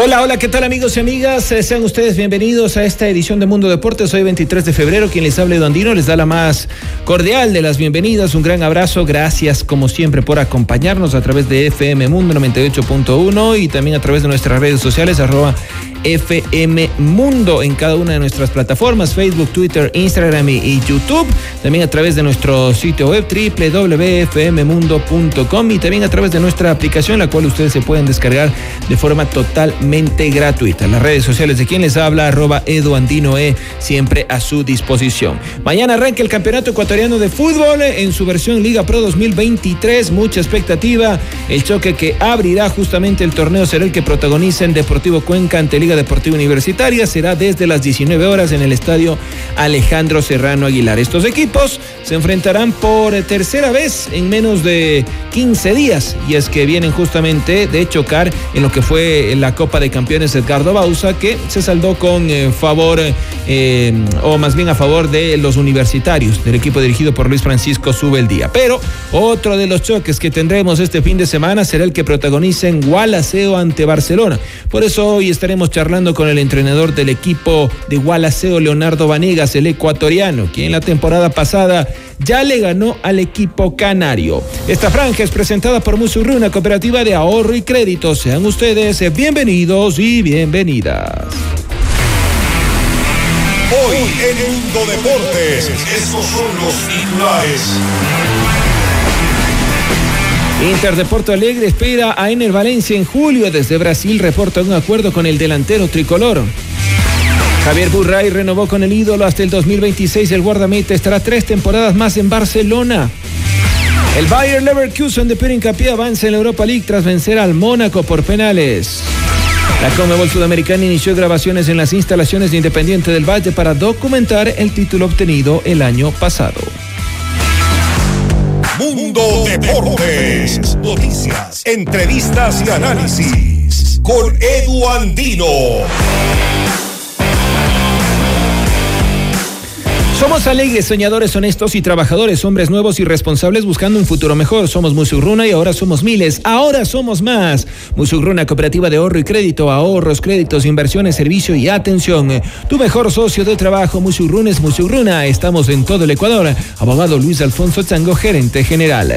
Hola, hola, ¿qué tal amigos y amigas? Eh, Sean ustedes bienvenidos a esta edición de Mundo Deportes. Hoy 23 de febrero, quien les habla Edu Andino les da la más cordial de las bienvenidas. Un gran abrazo, gracias como siempre por acompañarnos a través de FM Mundo 98.1 y también a través de nuestras redes sociales arroba FM Mundo en cada una de nuestras plataformas, Facebook, Twitter, Instagram y, YouTube. También a través de nuestro sitio web www.fmmundo.com y también a través de nuestra aplicación, la cual ustedes se pueden descargar de forma totalmente gratuita. Las redes sociales de quien les habla, arroba Edu Andino E, siempre a su disposición. Mañana arranca el Campeonato Ecuatoriano de Fútbol en su versión Liga Pro 2023. Mucha expectativa. El choque que abrirá justamente el torneo será el que protagoniza en Deportivo Cuenca ante Deportiva Universitaria. Será desde las 19 horas en el estadio Alejandro Serrano Aguilar. Estos equipos se enfrentarán por tercera vez en menos de 15 días y es que vienen justamente de chocar en lo que fue la Copa de Campeones Edgardo Bausa que se saldó con eh, favor eh, o más bien a favor de los universitarios del equipo dirigido por Luis Francisco Sube el Día. Pero otro de los choques que tendremos este fin de semana será el que protagoniza en Gualaceo ante Barcelona. Por eso hoy estaremos charlando con el entrenador del equipo de Gualaceo, Leonardo Vanegas, el ecuatoriano, quien la temporada pasada ya le ganó al equipo canario. Esta franja es presentada por Musurru, una cooperativa de ahorro y crédito. Sean ustedes bienvenidos y bienvenidas. Hoy en Mundo Deportes, estos son los titulares. Inter de Porto Alegre espera a Ener Valencia en julio. Desde Brasil reporta un acuerdo con el delantero tricolor. Javier Burray renovó con el ídolo hasta el 2026. El guardameta estará tres temporadas más en Barcelona. El Bayer Leverkusen de Hincapié avanza en la Europa League tras vencer al Mónaco por penales. La Conmebol Sudamericana inició grabaciones en las instalaciones de Independiente del Valle para documentar el título obtenido el año pasado. Mundo Deportes. Noticias, entrevistas y análisis. Con Edu Andino. Somos alegres, soñadores, honestos y trabajadores, hombres nuevos y responsables buscando un futuro mejor. Somos Musugruna y ahora somos miles. Ahora somos más. Musugruna, cooperativa de ahorro y crédito, ahorros, créditos, inversiones, servicio y atención. Tu mejor socio de trabajo, Musugruna es Musugruna. Estamos en todo el Ecuador. Abogado Luis Alfonso Chango, gerente general.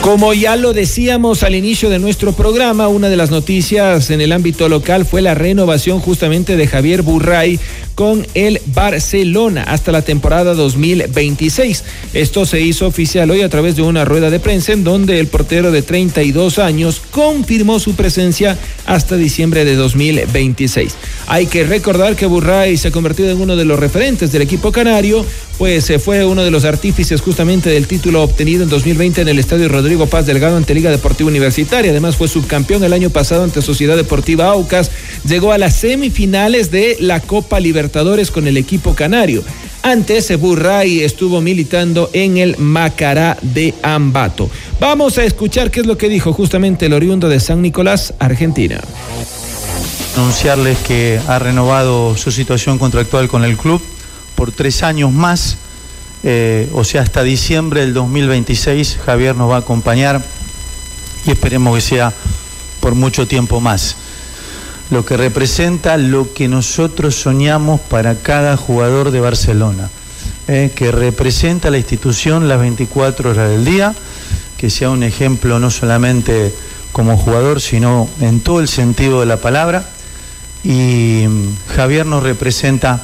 Como ya lo decíamos al inicio de nuestro programa, una de las noticias en el ámbito local fue la renovación justamente de Javier Burray con el Barcelona hasta la temporada 2026. Esto se hizo oficial hoy a través de una rueda de prensa en donde el portero de 32 años confirmó su presencia hasta diciembre de 2026. Hay que recordar que Burray se ha convertido en uno de los referentes del equipo canario, pues se fue uno de los artífices justamente del título obtenido en 2020 en el Estadio Rodrigo Paz Delgado ante Liga Deportiva Universitaria. Además fue subcampeón el año pasado ante Sociedad Deportiva Aucas. Llegó a las semifinales de la Copa Libertadores con el equipo canario. Antes, Burray estuvo militando en el Macará de Ambato. Vamos a escuchar qué es lo que dijo justamente el oriundo de San Nicolás, Argentina. Anunciarles que ha renovado su situación contractual con el club por tres años más, eh, o sea, hasta diciembre del 2026 Javier nos va a acompañar y esperemos que sea por mucho tiempo más. Lo que representa lo que nosotros soñamos para cada jugador de Barcelona, eh, que representa la institución las 24 horas del día, que sea un ejemplo no solamente como jugador, sino en todo el sentido de la palabra. Y mm, Javier nos representa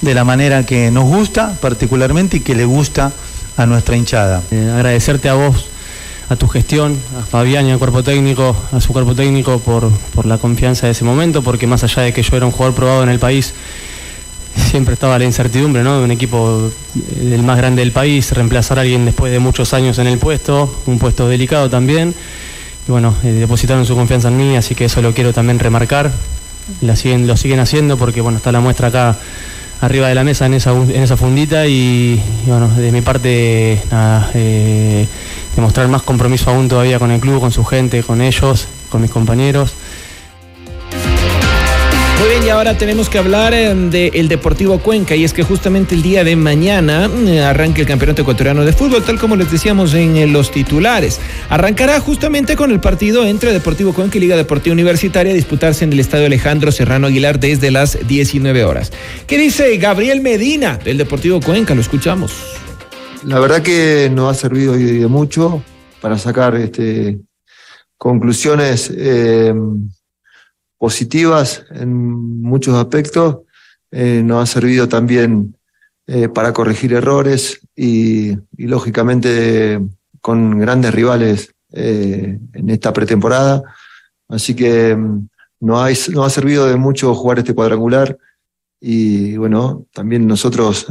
de la manera que nos gusta particularmente y que le gusta a nuestra hinchada. Eh, agradecerte a vos, tu gestión, a Fabián y al cuerpo técnico, a su cuerpo técnico por, por la confianza de ese momento, porque más allá de que yo era un jugador probado en el país, siempre estaba la incertidumbre ¿no? de un equipo el más grande del país, reemplazar a alguien después de muchos años en el puesto, un puesto delicado también. Y bueno, eh, depositaron su confianza en mí, así que eso lo quiero también remarcar. La siguen, lo siguen haciendo porque bueno, está la muestra acá arriba de la mesa en esa, en esa fundita y, bueno, de mi parte nada, eh, demostrar más compromiso aún todavía con el club, con su gente, con ellos, con mis compañeros. Muy bien, y ahora tenemos que hablar eh, del Deportivo Cuenca, y es que justamente el día de mañana eh, arranca el Campeonato Ecuatoriano de Fútbol, tal como les decíamos en eh, los titulares. Arrancará justamente con el partido entre Deportivo Cuenca y Liga Deportiva Universitaria disputarse en el Estadio Alejandro Serrano Aguilar desde las 19 horas. ¿Qué dice Gabriel Medina del Deportivo Cuenca? Lo escuchamos. La verdad que nos ha servido de mucho para sacar este, conclusiones positivas en muchos aspectos, eh, nos ha servido también eh, para corregir errores y, lógicamente con grandes rivales eh, en esta pretemporada. Así que mm, nos ha, ha servido de mucho jugar este cuadrangular y bueno, también nosotros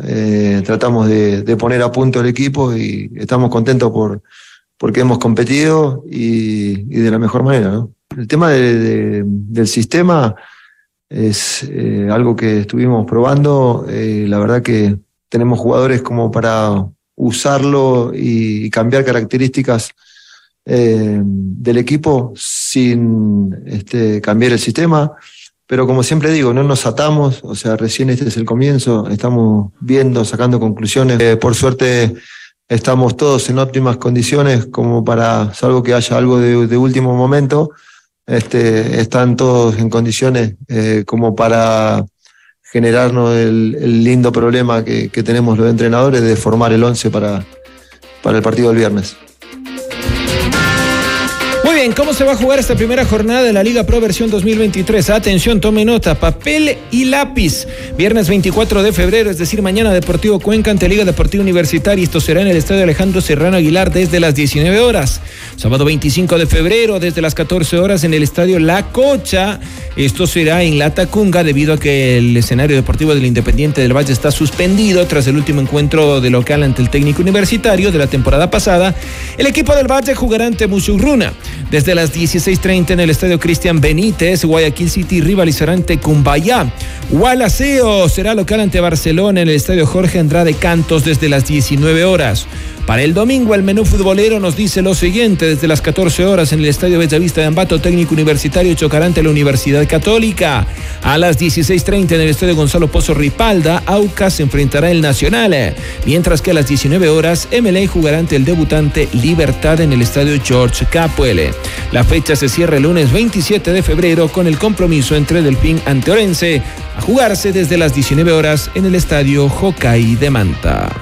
tratamos de, poner a punto el equipo y estamos contentos por porque hemos competido y, y de la mejor manera, ¿no? El tema del sistema es eh, algo que estuvimos probando. Eh, la verdad que tenemos jugadores como para usarlo y, cambiar características eh, del equipo sin este, cambiar el sistema. Pero como siempre digo, no nos atamos, o sea, recién este es el comienzo, estamos viendo, sacando conclusiones. por suerte estamos todos en óptimas condiciones como para, salvo que haya algo de último momento, este, están todos en condiciones eh, como para generarnos el, lindo problema que, que, tenemos los entrenadores de formar el 11 para, para el partido del viernes. ¿Cómo se va a jugar esta primera jornada de la Liga Pro versión 2023? Atención, tome nota, papel y lápiz. Viernes 24 de febrero, es decir, mañana Deportivo Cuenca ante Liga Deportiva Universitaria. Esto será en el Estadio Alejandro Serrano Aguilar desde las 19 horas. Sábado 25 de febrero, desde las 14 horas en el Estadio La Cocha. Esto será en La Tacunga debido a que el escenario deportivo del Independiente del Valle está suspendido tras el último encuentro de local ante el técnico universitario de la temporada pasada. El equipo del Valle jugará ante Musurruna. Desde las 16.30 en el Estadio Cristian Benítez, Guayaquil City rivalizará ante Cumbayá. Gualaceo será local ante Barcelona en el Estadio Jorge Andrade Cantos desde las 19 horas. Para el domingo, el menú futbolero nos dice lo siguiente: desde las 14 horas en el Estadio Bellavista de Ambato, técnico universitario chocará ante la Universidad Católica. A las 16.30 en el Estadio Gonzalo Pozo Ripalda, Aucas se enfrentará el Nacional. Mientras que a las 19 horas, MLA jugará ante el debutante Libertad en el Estadio George Capuele. La fecha se cierra el lunes 27 de febrero con el compromiso entre Delfín ante Orense, a jugarse desde las 19 horas en el Estadio Hokai de Manta.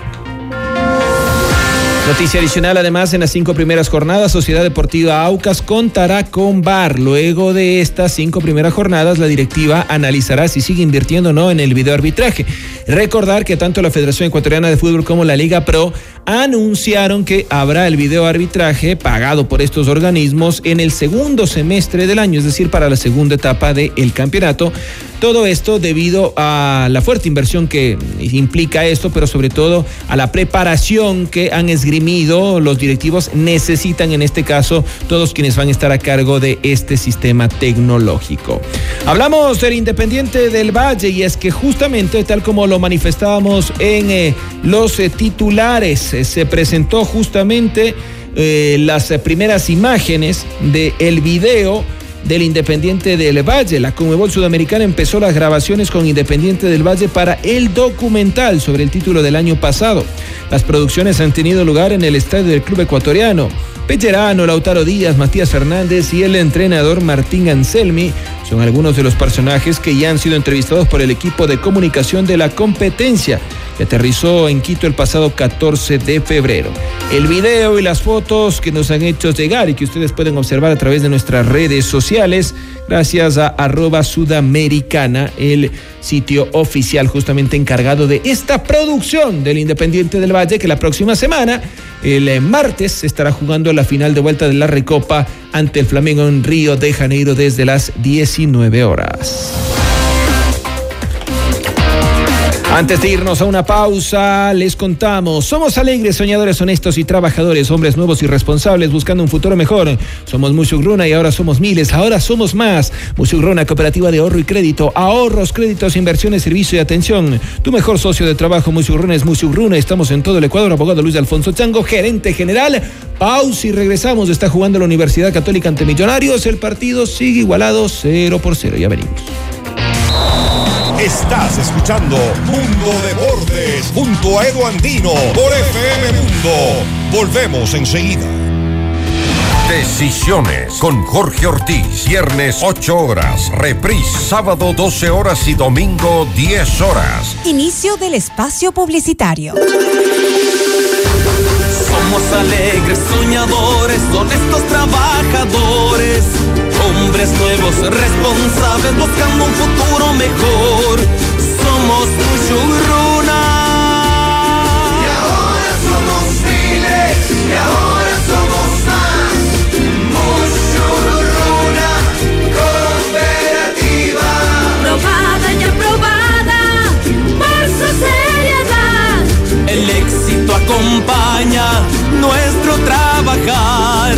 Noticia adicional, además, en las cinco primeras jornadas, Sociedad Deportiva Aucas contará con VAR. Luego de estas cinco primeras jornadas, la directiva analizará si sigue invirtiendo o no en el videoarbitraje. Recordar que tanto la Federación Ecuatoriana de Fútbol como la Liga Pro anunciaron que habrá el videoarbitraje pagado por estos organismos en el segundo semestre del año, es decir, para la segunda etapa del campeonato. Todo esto debido a la fuerte inversión que implica esto, pero sobre todo a la preparación que han esgrimido los directivos necesitan en este caso todos quienes van a estar a cargo de este sistema tecnológico. Hablamos del Independiente del Valle y es que justamente tal como lo manifestábamos en eh, los eh, titulares, eh, se presentó justamente las primeras imágenes del el video del Independiente del Valle. La Conmebol Sudamericana empezó las grabaciones con Independiente del Valle para el documental sobre el título del año pasado. Las producciones han tenido lugar en el estadio del club ecuatoriano. Pellerano, Lautaro Díaz, Matías Fernández y el entrenador Martín Anselmi son algunos de los personajes que ya han sido entrevistados por el equipo de comunicación de la competencia que aterrizó en Quito el pasado 14 de febrero. El video y las fotos que nos han hecho llegar y que ustedes pueden observar a través de nuestras redes sociales, gracias a arroba sudamericana, el sitio oficial justamente encargado de esta producción del Independiente del Valle, que la próxima semana, el eh, martes, estará jugando la final de vuelta de la Recopa ante el Flamengo en Río de Janeiro desde las 19 horas. Antes de irnos a una pausa, les contamos, somos alegres, soñadores, honestos y trabajadores, hombres nuevos y responsables buscando un futuro mejor. Somos Mushugruna y ahora somos miles, ahora somos más. Mushugruna, cooperativa de ahorro y crédito, ahorros, créditos, inversiones, servicio y atención. Tu mejor socio de trabajo, Mushugruna, es Mushugruna. Estamos en todo el Ecuador, abogado Luis Alfonso Chango, gerente general. Pausa y regresamos. Está jugando la Universidad Católica ante Millonarios. El partido sigue igualado 0 por 0. Ya venimos. Estás escuchando Mundo Deportes junto a Edu Andino por FM Mundo. Volvemos enseguida. Decisiones con Jorge Ortiz. Viernes 8 horas. Reprise sábado 12 horas y domingo 10 horas. Inicio del espacio publicitario. Somos alegres, soñadores, honestos trabajadores Hombres nuevos, responsables, buscando un futuro mejor. Somos Mushuruna. Y ahora somos miles, y ahora somos más. Mushuruna, cooperativa. Probada y aprobada por su seriedad. El acompaña nuestro trabajar.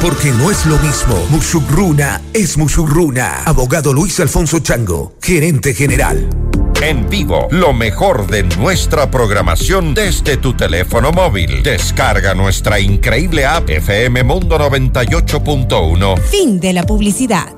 Porque no es lo mismo. Mushugruna es Mushugruna. Abogado Luis Alfonso Chango, gerente general. En vivo, lo mejor de nuestra programación desde tu teléfono móvil. Descarga nuestra increíble app FM Mundo 98.1. Fin de la publicidad.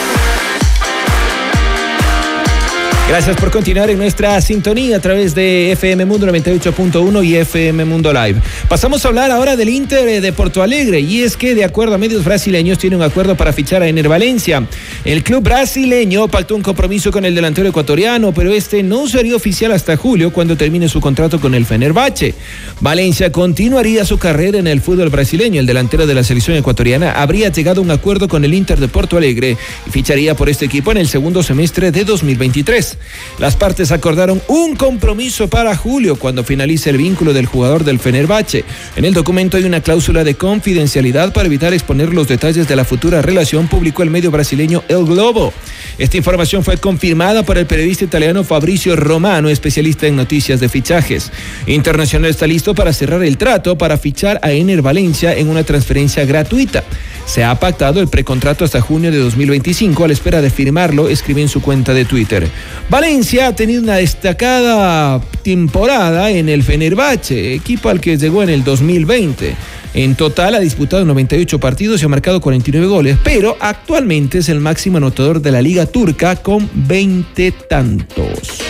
Gracias por continuar en nuestra sintonía a través de FM Mundo 98.1 y FM Mundo Live. Pasamos a hablar ahora del Inter de Porto Alegre y es que de acuerdo a medios brasileños tiene un acuerdo para fichar a Ener Valencia. El club brasileño pactó un compromiso con el delantero ecuatoriano, pero este no sería oficial hasta julio cuando termine su contrato con el Fenerbahce. Valencia continuaría su carrera en el fútbol brasileño. El delantero de la selección ecuatoriana habría llegado a un acuerdo con el Inter de Porto Alegre y ficharía por este equipo en el segundo semestre de 2023. Las partes acordaron un compromiso para julio cuando finalice el vínculo del jugador del Fenerbahce. En el documento hay una cláusula de confidencialidad para evitar exponer los detalles de la futura relación, publicó el medio brasileño El Globo. Esta información fue confirmada por el periodista italiano Fabricio Romano, especialista en noticias de fichajes. Internacional está listo para cerrar el trato para fichar a Ener Valencia en una transferencia gratuita. Se ha pactado el precontrato hasta junio de 2025 a la espera de firmarlo, escribe en su cuenta de Twitter. Valencia ha tenido una destacada temporada en el Fenerbahce, equipo al que llegó en el 2020. En total ha disputado 98 partidos y ha marcado 49 goles, pero actualmente es el máximo anotador de la liga turca con 20 tantos.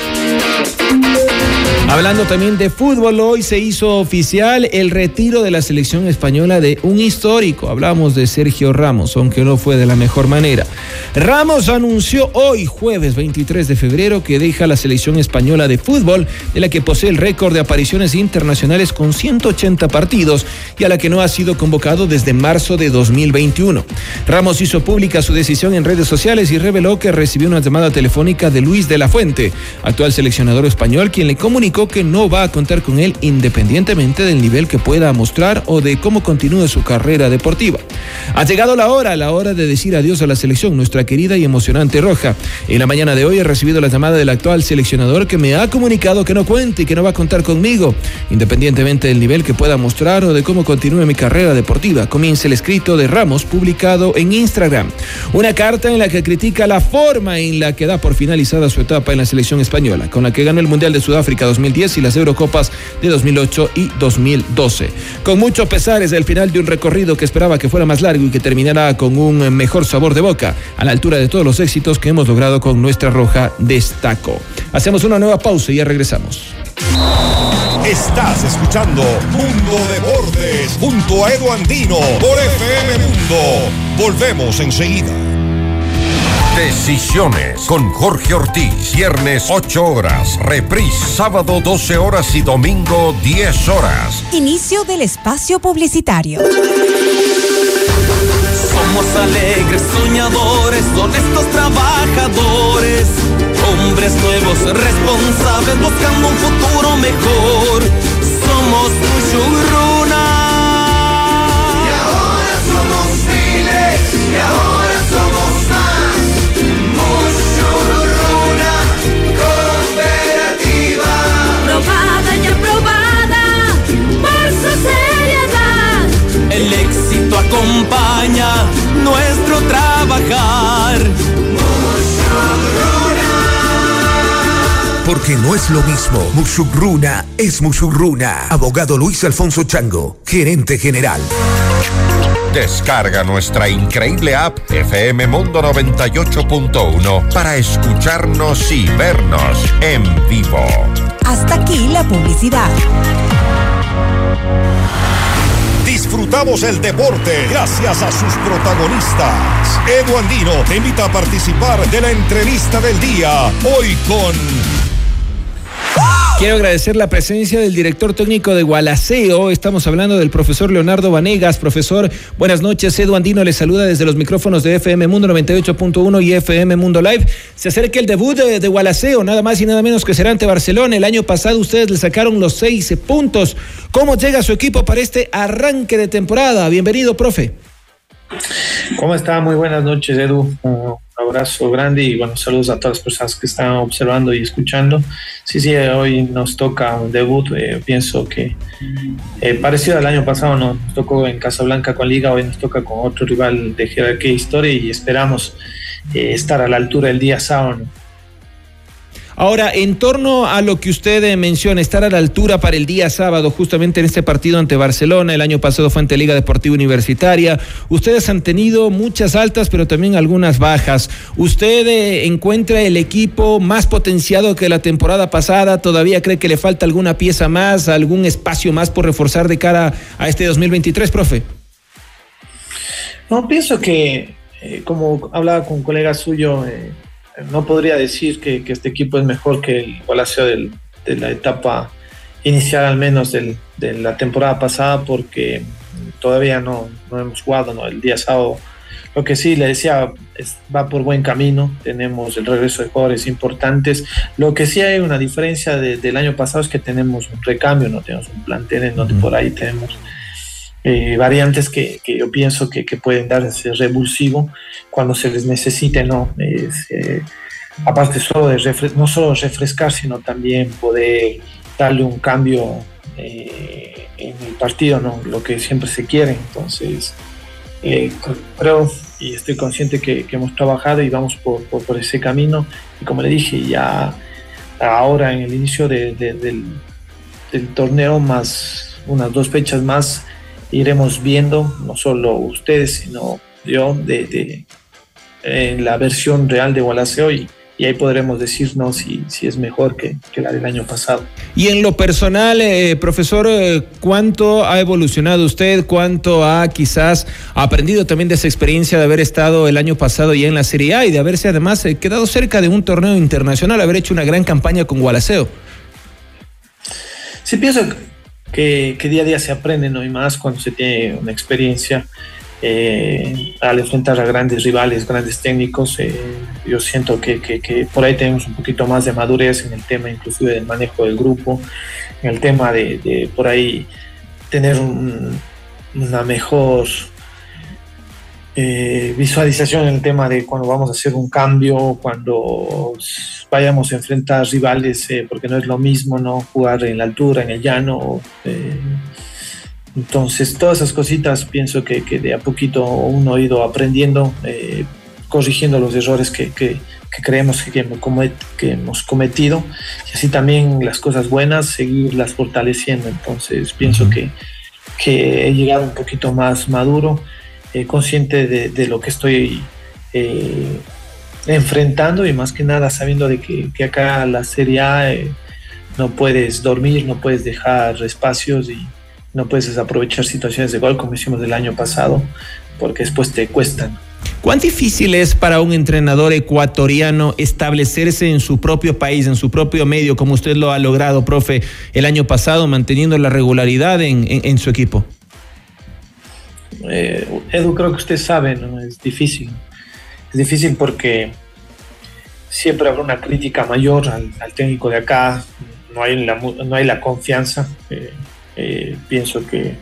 Hablando también de fútbol, hoy se hizo oficial el retiro de la selección española de un histórico. Hablamos de Sergio Ramos, aunque no fue de la mejor manera. Ramos anunció hoy, jueves 23 de febrero, que deja la selección española de fútbol, de la que posee el récord de apariciones internacionales con 180 partidos y a la que no ha sido convocado desde marzo de 2021. Ramos hizo pública su decisión en redes sociales y reveló que recibió una llamada telefónica de Luis de la Fuente, actual seleccionador español, quien le comunicó que no va a contar con él independientemente del nivel que pueda mostrar o de cómo continúe su carrera deportiva. Ha llegado la hora, la hora de decir adiós a la selección, nuestra querida y emocionante Roja. En la mañana de hoy he recibido la llamada del actual seleccionador que me ha comunicado que no cuente y que no va a contar conmigo, independientemente del nivel que pueda mostrar o de cómo continúe mi carrera deportiva. Comienza el escrito de Ramos publicado en Instagram. Una carta en la que critica la forma en la que da por finalizada su etapa en la selección española, con la que ganó el Mundial de Sudáfrica 2010 y las Eurocopas de 2008 y 2012. Con mucho pesar es el final de un recorrido que esperaba que fuera más largo y que terminara con un mejor sabor de boca, a la altura de todos los éxitos que hemos logrado con nuestra roja destaco. Hacemos una nueva pausa y ya regresamos. Estás escuchando Mundo Deportes junto a Edu Andino por FM Mundo. Volvemos enseguida. Decisiones con Jorge Ortiz. Viernes 8 horas. Reprise sábado 12 horas y domingo 10 horas. Inicio del espacio publicitario. Somos alegres, soñadores, honestos trabajadores. Hombres nuevos, responsables, buscando un futuro mejor. Somos Mushuruna. Y ahora somos miles, y ahora acompaña nuestro trabajar. Porque no es lo mismo. Mushugruna es Mushugruna. Abogado Luis Alfonso Chango, gerente general. Descarga nuestra increíble app FM Mundo 98.1 para escucharnos y vernos en vivo. Hasta aquí la publicidad. Disfrutamos el deporte gracias a sus protagonistas. Edu Andino te invita a participar de la entrevista del día. Hoy con Quiero agradecer la presencia del director técnico de Gualaceo. Estamos hablando del profesor Leonardo Vanegas. Profesor, buenas noches. Edu Andino le saluda desde los micrófonos de FM Mundo 98.1 y FM Mundo Live. Se acerca el debut de, de Gualaceo, nada más y nada menos que será ante Barcelona. El año pasado ustedes le sacaron los seis puntos. ¿Cómo llega su equipo para este arranque de temporada? Bienvenido, profe. ¿Cómo está? Muy buenas noches, Edu. Abrazo grande y bueno, saludos a todas las personas que están observando y escuchando. Sí, sí, hoy nos toca un debut. eh, pienso que eh, parecido al año pasado, ¿no? nos tocó en Casablanca con Liga, hoy nos toca con otro rival de jerarquía e historia y esperamos eh, estar a la altura el día sábado. ¿no? Ahora, en torno a lo que usted menciona, estar a la altura para el día sábado, justamente en este partido ante Barcelona, el año pasado fue ante Liga Deportiva Universitaria, ustedes han tenido muchas altas, pero también algunas bajas. ¿Usted eh, encuentra el equipo más potenciado que la temporada pasada? ¿Todavía cree que le falta alguna pieza más, algún espacio más por reforzar de cara a este 2023, profe? No, pienso que, eh, como hablaba con un colega suyo, eh, no podría decir que, que este equipo es mejor que el Palacio del- de la etapa inicial, al menos del- de la temporada pasada, porque todavía no, no hemos jugado ¿no? el día sábado. Lo que sí le decía, es- va por buen camino, tenemos el regreso de jugadores importantes. Lo que sí hay una diferencia de- del año pasado es que tenemos un recambio, no tenemos un plantel en donde por ahí tenemos eh, variantes que, que yo pienso que, que pueden dar ese revulsivo cuando se les necesite, ¿no? Eh, aparte solo de no solo refrescar, sino también poder darle un cambio eh, en el partido, ¿no? Lo que siempre se quiere. Entonces, cr- creo y estoy consciente que, que hemos trabajado y vamos por, por- ese camino. Y como le dije, ya ahora en el inicio de- del, del torneo, más unas dos fechas más, iremos viendo, no solo ustedes, sino yo, de, de- en la versión real de y, y ahí podremos decirnos si, si es mejor que, que la del año pasado. Y en lo personal, eh, profesor, eh, ¿cuánto ha evolucionado usted? ¿Cuánto ha quizás aprendido también de esa experiencia de haber estado el año pasado ya en la Serie A y de haberse además eh, quedado cerca de un torneo internacional, haber hecho una gran campaña con Gualaceo? Sí, pienso que, que día a día se aprende, ¿no? Y más cuando se tiene una experiencia eh, al enfrentar a grandes rivales, grandes técnicos. eh, yo siento que, que- que por ahí tenemos un poquito más de madurez en el tema, inclusive del manejo del grupo, en el tema de, de por ahí tener un- una mejor eh, visualización en el tema de cuando vamos a hacer un cambio, cuando vayamos a enfrentar rivales, eh, porque no es lo mismo no jugar en la altura, en el llano. eh, entonces, todas esas cositas pienso que, que de a poquito uno ha ido aprendiendo, corrigiendo los errores que, que- que creemos que, hemos comet- que hemos cometido y así también las cosas buenas, seguirlas fortaleciendo. Entonces, pienso que, que he llegado un poquito más maduro, eh, consciente de, lo que estoy eh, enfrentando y más que nada sabiendo de que, que acá la Serie A eh, no puedes dormir, no puedes dejar espacios y no puedes desaprovechar situaciones de gol como hicimos el año pasado, porque después te cuestan. ¿Cuán difícil es para un entrenador ecuatoriano establecerse en su propio país, en su propio medio, como usted lo ha logrado, profe, el año pasado, manteniendo la regularidad en su equipo? Eh, Edu, creo que usted sabe, ¿no? es difícil. Es difícil porque siempre habrá una crítica mayor al, técnico de acá, no hay la, no hay la confianza. eh, eh, pienso que,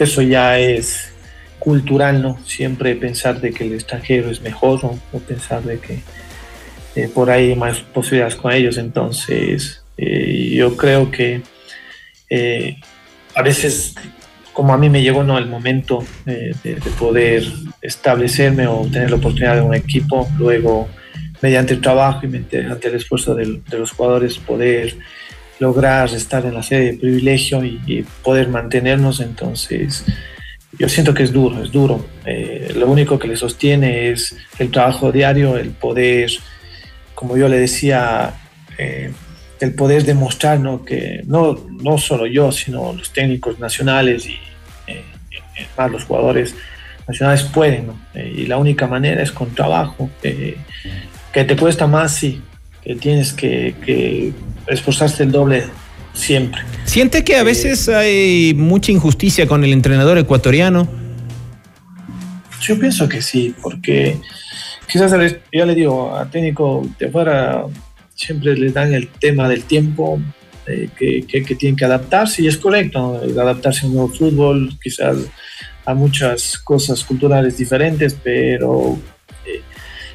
eso ya es cultural, ¿no? Siempre pensar de que el extranjero es mejor o pensar de que eh, por ahí hay más posibilidades con ellos. Entonces, yo creo que a veces como a mí me llegó ¿no? el momento eh, de, de poder establecerme o tener la oportunidad de un equipo, luego mediante el trabajo y mediante el esfuerzo de, los jugadores poder lograr estar en la sede de privilegio y, y poder mantenernos, entonces yo siento que es duro, es duro. Eh, lo único que le sostiene es el trabajo diario, el poder, como yo le decía, eh, el poder demostrar ¿no? que no, no solo yo, sino los técnicos nacionales y eh, eh, más los jugadores nacionales pueden. ¿no? Eh, y la única manera es con trabajo. eh, que te cuesta más, sí, que tienes que, que esforzarte el doble siempre. ¿Siente que a veces hay mucha injusticia con el entrenador ecuatoriano? Yo pienso que sí, porque quizás yo le digo a técnico de fuera siempre le dan el tema del tiempo eh, que, que, tienen que adaptarse y es correcto, adaptarse a un nuevo fútbol, quizás a muchas cosas culturales diferentes, pero eh,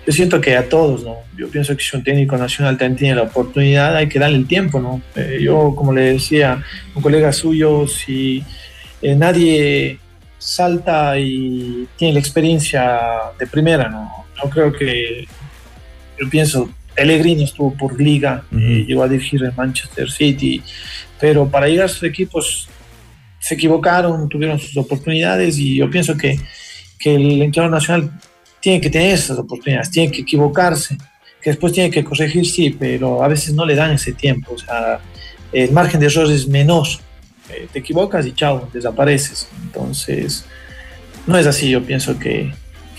yo siento que a todos, ¿no? Yo pienso que si un técnico nacional también tiene la oportunidad, hay que darle el tiempo, ¿no? Eh, yo, como le decía un colega suyo, si nadie salta y tiene la experiencia de primera, ¿no? Yo creo que, yo pienso, Pellegrini estuvo por liga, eh, llegó a dirigir el Manchester City, pero para llegar a sus equipos se equivocaron, tuvieron sus oportunidades y yo pienso que, que el entrenador nacional tiene que tener esas oportunidades, tiene que equivocarse, que después tiene que corregir, sí, pero a veces no le dan ese tiempo, o sea, el margen de error es menor, Eh, te equivocas y chao, desapareces, entonces no es así, yo pienso que,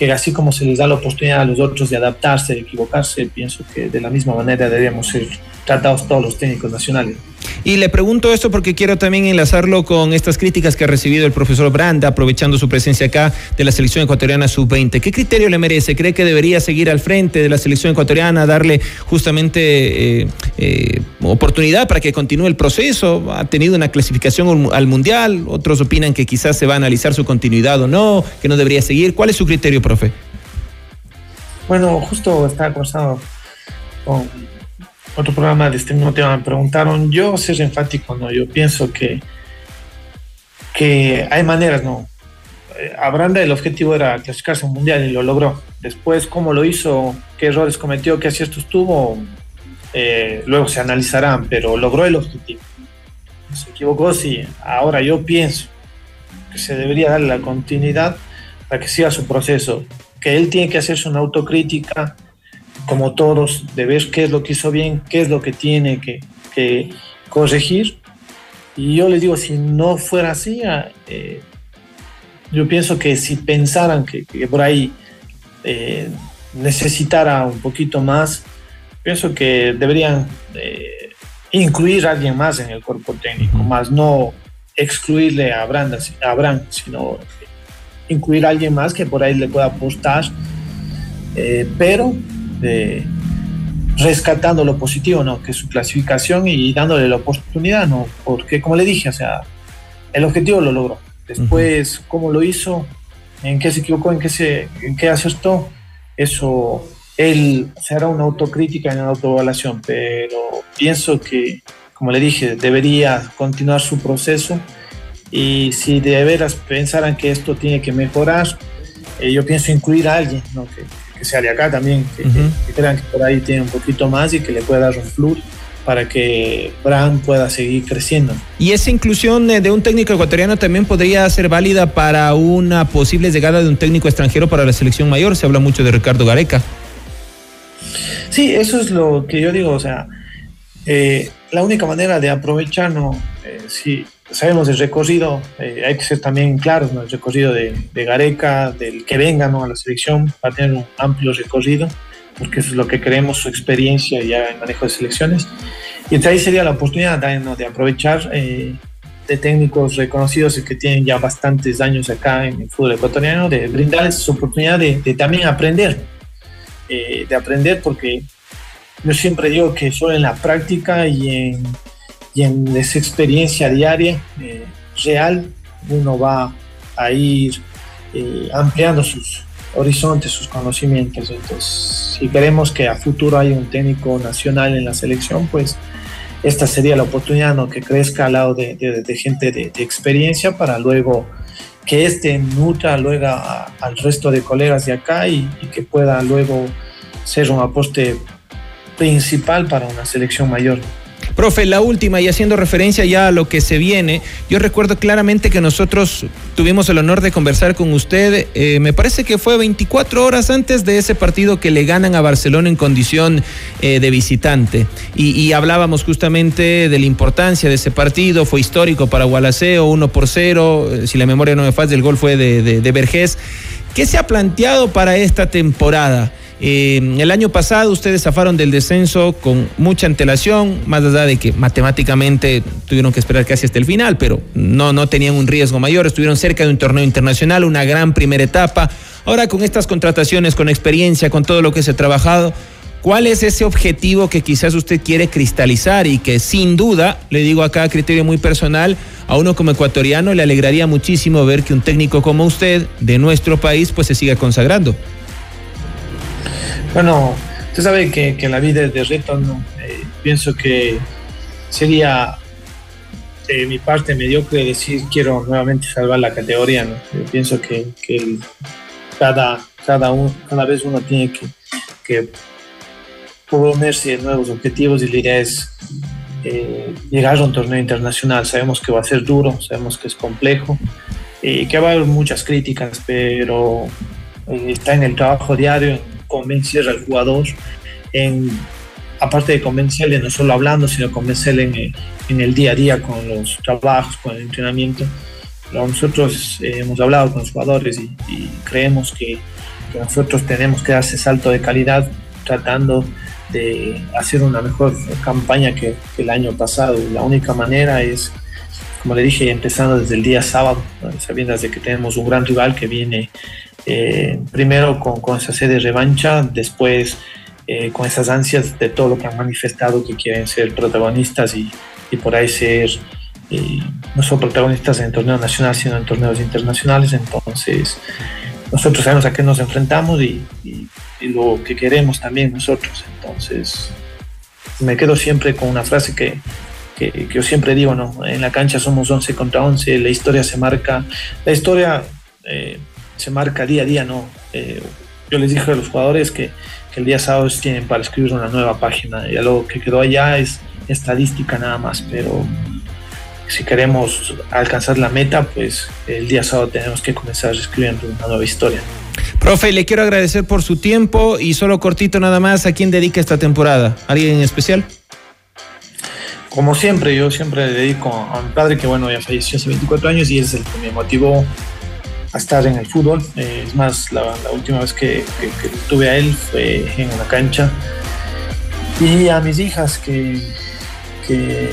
que así como se les da la oportunidad a los otros de adaptarse, de equivocarse, pienso que de la misma manera deberíamos ser tratados todos los técnicos nacionales. Y le pregunto esto porque quiero también enlazarlo con estas críticas que ha recibido el profesor Branda, aprovechando su presencia acá de la selección ecuatoriana sub-20. ¿Qué criterio le merece? ¿Cree que debería seguir al frente de la selección ecuatoriana, darle justamente eh, eh, oportunidad para que continúe el proceso? Ha tenido una clasificación al Mundial, otros opinan que quizás se va a analizar su continuidad o no, que no debería seguir. ¿Cuál es su criterio, profe? Bueno, justo estaba conversando con otro programa de este mismo tema, me preguntaron, yo ser enfático, no, yo pienso que, que hay maneras, no. Eh, A Branda el objetivo era clasificarse un mundial y lo logró. Después, cómo lo hizo, qué errores cometió, qué aciertos tuvo, eh, luego se analizarán, pero logró el objetivo. Se equivocó, sí. Ahora yo pienso que se debería darle la continuidad para que siga su proceso, que él tiene que hacerse una autocrítica, como todos, de ver qué es lo que hizo bien, qué es lo que tiene que, que corregir. Y yo les digo, si no fuera así, ah, eh, yo pienso que si pensaran que, que por ahí eh, necesitara un poquito más, pienso que deberían eh, incluir a alguien más en el cuerpo técnico, más no excluirle a Branda, a Abraham, sino incluir a alguien más que por ahí le pueda apostar, eh, pero eh, rescatando lo positivo, ¿no? Que es su clasificación y dándole la oportunidad, ¿no? Porque como le dije, o sea, el objetivo lo logró. Después, cómo lo hizo, en qué se equivocó, en qué, se, en qué acertó, eso él se hará una autocrítica y una autoevaluación, pero pienso que, como le dije, debería continuar su proceso y si de veras pensaran que esto tiene que mejorar, eh, yo pienso incluir a alguien, ¿no? que, que sea de acá también, que, que- que crean que por ahí tiene un poquito más y que le pueda dar un plus para que Bran pueda seguir creciendo. Y esa inclusión eh, de un técnico ecuatoriano también podría ser válida para una posible llegada de un técnico extranjero para la selección mayor. Se habla mucho de Ricardo Gareca. Sí, eso es lo que yo digo, o sea, Eh, la única manera de aprovecharnos, eh, si sabemos el recorrido, eh, hay que ser también claros, ¿no? el recorrido de, de Gareca, del que venga ¿no? a la selección, va a tener un amplio recorrido, porque eso es lo que queremos, su experiencia ya en manejo de selecciones. Y entonces ahí sería la oportunidad ¿no? de aprovechar eh, de técnicos reconocidos y que tienen ya bastantes años acá en el fútbol ecuatoriano, de brindarles esa oportunidad de, de también aprender, eh, de aprender porque yo siempre digo que solo en la práctica y en, y en esa experiencia diaria eh, real uno va a ir eh, ampliando sus horizontes, sus conocimientos. Entonces, si queremos que a futuro haya un técnico nacional en la selección, pues esta sería la oportunidad ¿no? que crezca al lado de, gente de, experiencia para luego que este nutra luego a- al resto de colegas de acá y, y que pueda luego ser un aposte principal para una selección mayor. Profe, la última y haciendo referencia ya a lo que se viene, yo recuerdo claramente que nosotros tuvimos el honor de conversar con usted, eh, me parece que fue 24 horas antes de ese partido que le ganan a Barcelona en condición eh, de visitante. Y, hablábamos justamente de la importancia de ese partido, fue histórico para Gualaceo, 1 por 0, eh, si la memoria no me falla, el gol fue de, de, de Vergés. ¿Qué se ha planteado para esta temporada? Eh, el año pasado ustedes zafaron del descenso con mucha antelación, más allá de que matemáticamente tuvieron que esperar casi hasta el final, pero no, no tenían un riesgo mayor, estuvieron cerca de un torneo internacional, una gran primera etapa. Ahora con estas contrataciones, con experiencia, con todo lo que se ha trabajado, ¿cuál es ese objetivo que quizás usted quiere cristalizar y que sin duda, le digo acá a criterio muy personal, a uno como ecuatoriano le alegraría muchísimo ver que un técnico como usted de nuestro país pues se siga consagrando? Bueno, usted sabe que, la vida de reto, ¿no? Eh, pienso que sería de mi parte mediocre decir quiero nuevamente salvar la categoría, ¿no? Yo pienso que, cada, cada, uno, cada vez uno tiene que, que nuevos objetivos y la idea es eh, llegar a un torneo internacional. Sabemos que va a ser duro, sabemos que es complejo y que va a haber muchas críticas, pero eh, está en el trabajo diario, convencer al jugador, en, aparte de convencerle no solo hablando, sino convencerle en, en el día a día con los trabajos, con el entrenamiento. Nosotros eh, hemos hablado con los jugadores y, y creemos que, que nosotros tenemos que dar ese salto de calidad tratando de hacer una mejor campaña que, que el año pasado. La única manera es, como le dije, empezando desde el día sábado, sabiendo de que tenemos un gran rival que viene eh, primero con, con esa sede de revancha, después eh, con esas ansias de todo lo que han manifestado que quieren ser protagonistas y, y por ahí ser eh, no solo protagonistas en el torneo nacional, sino en torneos internacionales. Entonces, nosotros sabemos a qué nos enfrentamos y, lo que queremos también nosotros. Entonces, me quedo siempre con una frase que, que, que yo siempre digo, ¿no? En la cancha somos 11 contra 11, la historia se marca, la historia eh, se marca día a día, ¿no? Eh, yo les dije a los jugadores que, que el día sábado tienen para escribir una nueva página, ya lo que quedó allá es estadística nada más, pero si queremos alcanzar la meta, pues el día sábado tenemos que comenzar escribiendo una nueva historia. Profe, le quiero agradecer por su tiempo y solo cortito nada más, ¿a quién dedica esta temporada? ¿Alguien en especial? Como siempre, yo siempre le dedico a mi padre, que bueno, ya falleció hace 24 años y es el que me motivó a estar en el fútbol. Eh, es más, la, la última vez que, que- que tuve a él fue en una cancha. Y a mis hijas, que, que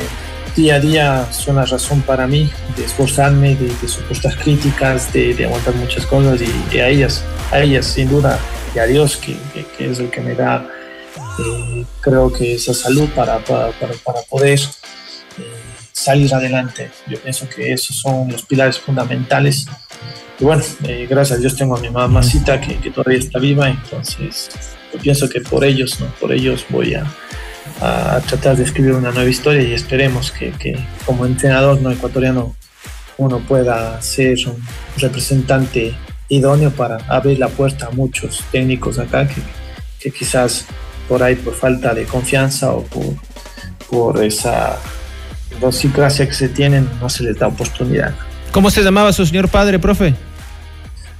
día a día son la razón para mí de esforzarme, de, de soportar críticas, de, de aguantar muchas cosas y, y a ellas, a ellas sin duda, y a Dios, que, que- que es el que me da eh, creo que esa salud para, para, para, para poder salir adelante. Yo pienso que esos son los pilares fundamentales. Y bueno, eh, gracias a Dios tengo a mi mamacita que, que todavía está viva, entonces yo pienso que por ellos, ¿no? por ellos voy a, a tratar de escribir una nueva historia y esperemos que, que como entrenador no ecuatoriano uno pueda ser un representante idóneo para abrir la puerta a muchos técnicos acá que, que quizás por ahí por falta de confianza o por, por esa idiosincrasia que se tienen no se les da oportunidad. ¿Cómo se llamaba su señor padre, profe?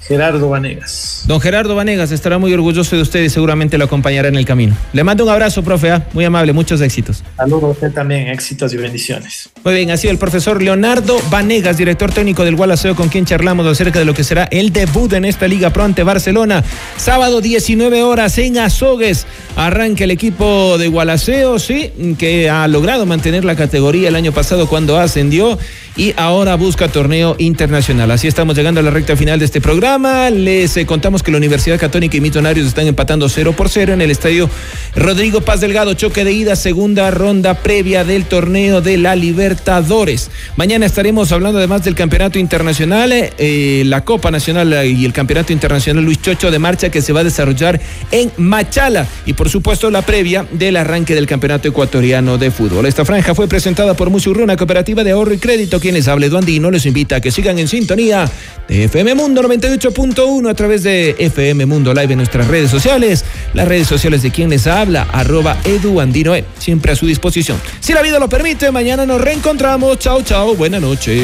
Gerardo Vanegas. Don Gerardo Vanegas estará muy orgulloso de usted y seguramente lo acompañará en el camino. Le mando un abrazo, profe, ¿ah? muy amable, muchos éxitos. Saludos a usted también, éxitos y bendiciones. Muy bien, ha sido el profesor Leonardo Vanegas, director técnico del Gualaceo, con quien charlamos acerca de lo que será el debut en esta Liga Pro ante Barcelona. Sábado 19 horas en Azogues. Arranca el equipo de Gualaceo, sí, que ha logrado mantener la categoría el año pasado cuando ascendió y ahora busca torneo internacional. Así estamos llegando a la recta final de este programa. Les eh, contamos que la Universidad Católica y Millonarios están empatando 0 por 0 en el estadio Rodrigo Paz Delgado. Choque de ida, segunda ronda previa del torneo de la Libertadores. Mañana estaremos hablando además del campeonato internacional, eh, la Copa Nacional y el campeonato internacional Luis Chocho de marcha que se va a desarrollar en Machala y por supuesto la previa del arranque del campeonato ecuatoriano de fútbol. Esta franja fue presentada por Musurruna, cooperativa de ahorro y crédito. Quienes hable Andino les invita a que sigan en sintonía de FM Mundo 98.1 a través de FM Mundo Live en nuestras redes sociales, las redes sociales de quien les habla, arroba Edu Andino, E, siempre a su disposición. Si la vida lo permite, mañana nos reencontramos. Chao, chao, buena noche.